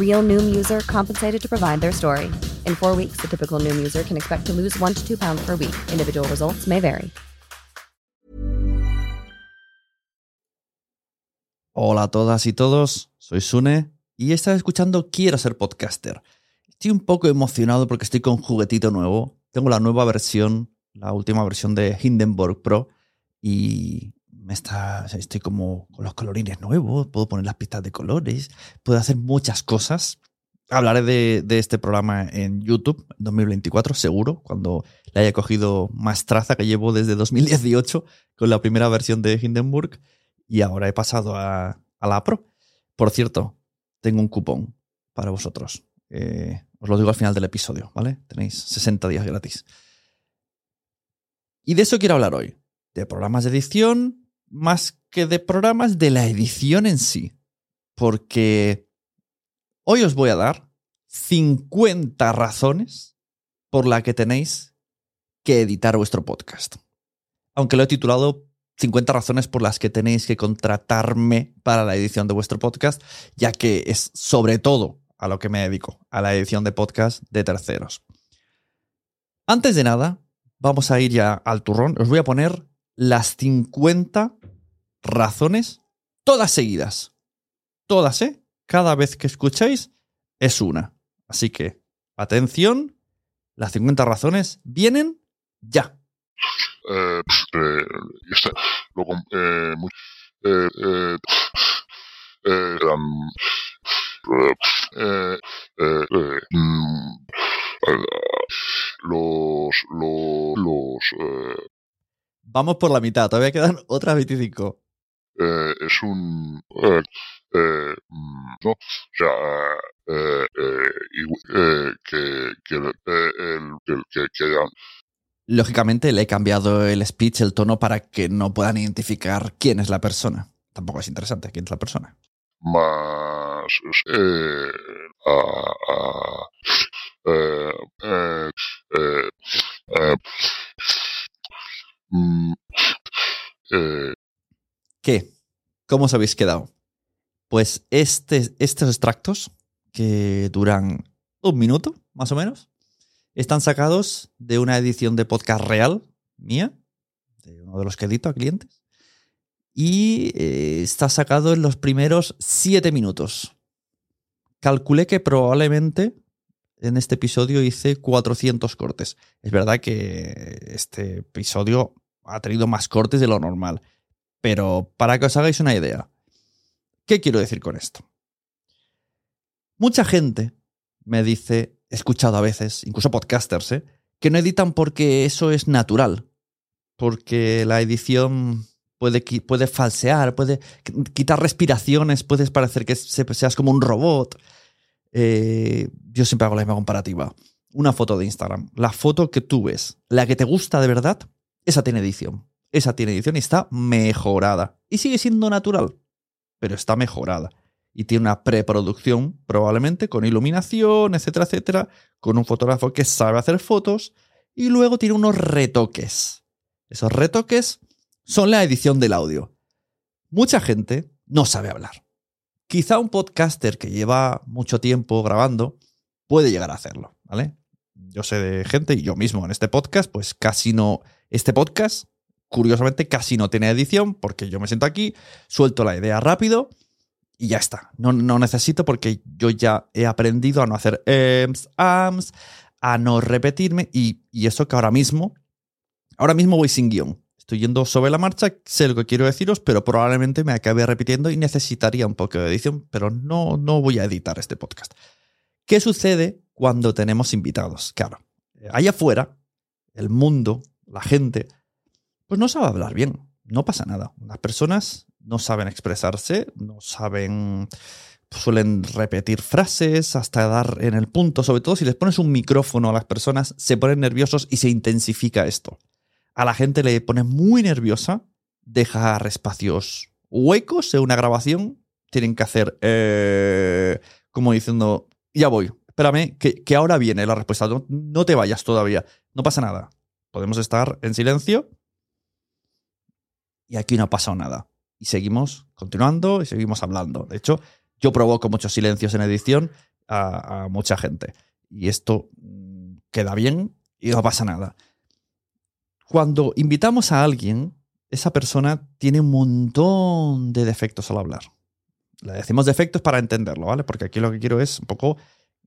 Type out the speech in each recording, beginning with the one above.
Real Noom user compensated to provide their story. In four weeks, the typical Noom user can expect to lose one to two pounds per week. Individual results may vary. Hola a todas y todos, soy Sune y estás escuchando Quiero ser podcaster. Estoy un poco emocionado porque estoy con juguetito nuevo. Tengo la nueva versión, la última versión de Hindenburg Pro y me está, estoy como con los colorines nuevos, puedo poner las pistas de colores, puedo hacer muchas cosas. Hablaré de, de este programa en YouTube en 2024, seguro, cuando le haya cogido más traza que llevo desde 2018 con la primera versión de Hindenburg y ahora he pasado a, a la Pro. Por cierto, tengo un cupón para vosotros. Eh, os lo digo al final del episodio, ¿vale? Tenéis 60 días gratis. Y de eso quiero hablar hoy. De programas de edición, más que de programas de la edición en sí. Porque hoy os voy a dar 50 razones por las que tenéis que editar vuestro podcast. Aunque lo he titulado 50 razones por las que tenéis que contratarme para la edición de vuestro podcast, ya que es sobre todo a lo que me dedico, a la edición de podcast de terceros. Antes de nada, vamos a ir ya al turrón. Os voy a poner las 50 razones, todas seguidas. Todas, ¿eh? Cada vez que escuchéis es una. Así que, atención, las 50 razones vienen ya. eh, y este, lo com- mu- um, mm, los los los eh, Vamos por la mitad, todavía quedan otras 25. Eh, es un eh, eh, mm, no o sea eh, eh, igu- eh, que que el, eh, el, que, que Lógicamente le he cambiado el speech, el tono, para que no puedan identificar quién es la persona. Tampoco es interesante quién es la persona. más a, a- eh, eh, eh, mm, ¿Cómo os habéis quedado? Pues este, estos extractos, que duran un minuto, más o menos, están sacados de una edición de podcast real, mía, de uno de los que edito a clientes, y eh, está sacado en los primeros siete minutos. Calculé que probablemente en este episodio hice 400 cortes. Es verdad que este episodio ha tenido más cortes de lo normal. Pero para que os hagáis una idea, ¿qué quiero decir con esto? Mucha gente me dice, he escuchado a veces, incluso podcasters, ¿eh? que no editan porque eso es natural. Porque la edición puede, falsear, puede qu- quitar respiraciones, puedes parecer que se- seas como un robot. Eh, yo siempre hago la misma comparativa. Una foto de Instagram. La foto que tú ves, la que te gusta de verdad, esa tiene edición. Esa tiene edición y está mejorada. Y sigue siendo natural, pero está mejorada. Y tiene una preproducción, probablemente, con iluminación, etcétera, etcétera, con un fotógrafo que sabe hacer fotos. Y luego tiene unos retoques. Esos retoques son la edición del audio. Mucha gente no sabe hablar. Quizá un podcaster que lleva mucho tiempo grabando puede llegar a hacerlo, ¿vale? Yo sé de gente, y yo mismo en este podcast, pues casi no. Este podcast, curiosamente, casi no tiene edición, porque yo me siento aquí, suelto la idea rápido y ya está. No, no necesito porque yo ya he aprendido a no hacer ems, ams, a no repetirme, y, y eso que ahora mismo, ahora mismo voy sin guion. Estoy yendo sobre la marcha, sé lo que quiero deciros, pero probablemente me acabe repitiendo y necesitaría un poco de edición, pero no, no voy a editar este podcast. ¿Qué sucede cuando tenemos invitados? Claro, allá afuera, el mundo, la gente, pues no sabe hablar bien, no pasa nada. Las personas no saben expresarse, no saben, suelen repetir frases hasta dar en el punto, sobre todo si les pones un micrófono a las personas, se ponen nerviosos y se intensifica esto a la gente le pone muy nerviosa dejar espacios huecos en una grabación. Tienen que hacer eh, como diciendo, ya voy, espérame, que, ahora viene la respuesta. No, te vayas todavía, no pasa nada. Podemos estar en silencio y aquí no ha pasado nada. Y seguimos continuando y seguimos hablando. De hecho, yo provoco muchos silencios en edición a mucha gente. Y esto mm, queda bien y no pasa nada cuando invitamos a alguien, esa persona tiene un montón de defectos al hablar. Le decimos defectos para entenderlo, ¿vale? Porque aquí lo que quiero es un poco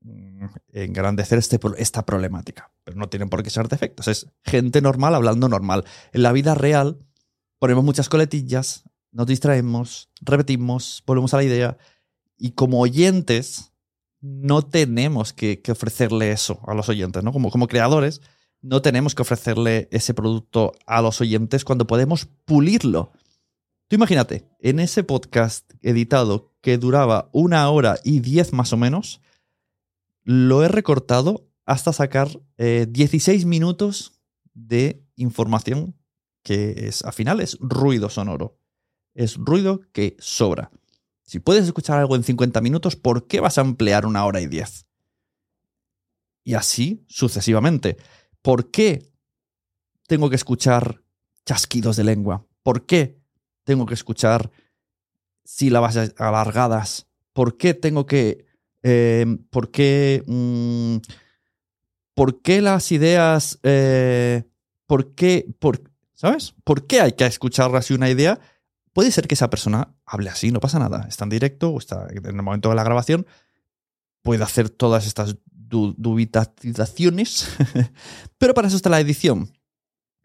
mm, engrandecer este, esta problemática. Pero no tienen por qué ser defectos. Es gente normal hablando normal. En la vida real ponemos muchas coletillas, nos distraemos, repetimos, volvemos a la idea. Y como oyentes, no tenemos que, ofrecerle eso a los oyentes, ¿no? Como, como creadores, no tenemos que ofrecerle ese producto a los oyentes cuando podemos pulirlo. Tú imagínate, en ese podcast editado que duraba una hora y diez más o menos, lo he recortado hasta sacar 16 eh, minutos de información que es, al final es ruido sonoro. Es ruido que sobra. Si puedes escuchar algo en 50 minutos, ¿por qué vas a emplear una hora y diez? Y así sucesivamente. ¿Por qué tengo que escuchar chasquidos de lengua? ¿Por qué tengo que escuchar sílabas alargadas? ¿Por qué tengo que... Eh, ¿Por qué... Mm, ¿Por qué las ideas... Eh, ¿Por qué... Por, ¿Sabes? ¿Por qué hay que escuchar así una idea? Puede ser que esa persona hable así, no pasa nada. Está en directo o está en el momento de la grabación. Puede hacer todas estas dubitaciones, pero para eso está la edición.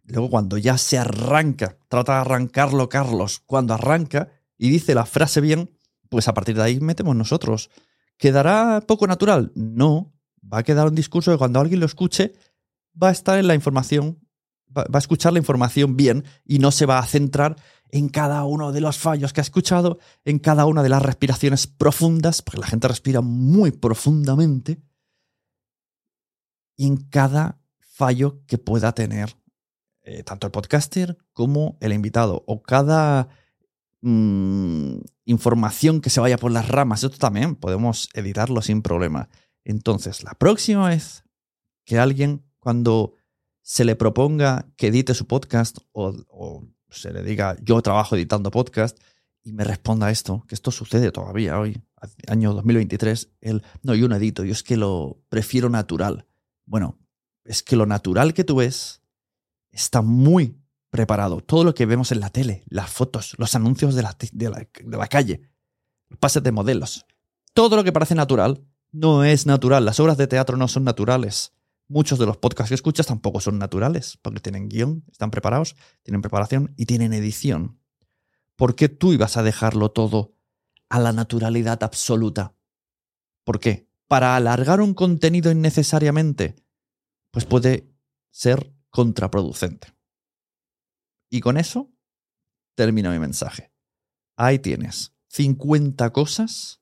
Luego cuando ya se arranca, trata de arrancarlo Carlos, cuando arranca y dice la frase bien, pues a partir de ahí metemos nosotros. ¿Quedará poco natural? No, va a quedar un discurso que cuando alguien lo escuche va a estar en la información, va, a escuchar la información bien y no se va a centrar en cada uno de los fallos que ha escuchado, en cada una de las respiraciones profundas, porque la gente respira muy profundamente, y en cada fallo que pueda tener eh, tanto el podcaster como el invitado o cada mm, información que se vaya por las ramas. Esto también podemos editarlo sin problema. Entonces, la próxima vez que alguien, cuando se le proponga que edite su podcast o, o se le diga yo trabajo editando podcast y me responda esto, que esto sucede todavía hoy, año 2023, el no, yo no edito, yo es que lo prefiero natural. Bueno, es que lo natural que tú ves está muy preparado. Todo lo que vemos en la tele, las fotos, los anuncios de la, de la, calle, pases de modelos, todo lo que parece natural no es natural. Las obras de teatro no son naturales. Muchos de los podcasts que escuchas tampoco son naturales, porque tienen guion, están preparados, tienen preparación y tienen edición. ¿Por qué tú ibas a dejarlo todo a la naturalidad absoluta? ¿Por qué? para alargar un contenido innecesariamente, pues puede ser contraproducente. Y con eso termino mi mensaje. Ahí tienes 50 cosas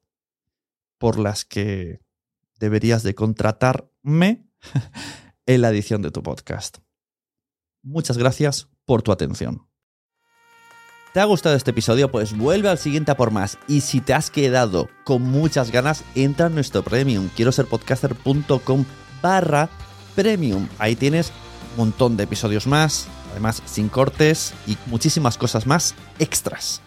por las que deberías de contratarme en la edición de tu podcast. Muchas gracias por tu atención. ¿Te ha gustado este episodio? Pues vuelve al siguiente a por más. Y si te has quedado con muchas ganas, entra en nuestro premium. Quiero ser podcaster.com barra premium. Ahí tienes un montón de episodios más, Además, sin cortes y muchísimas cosas más extras.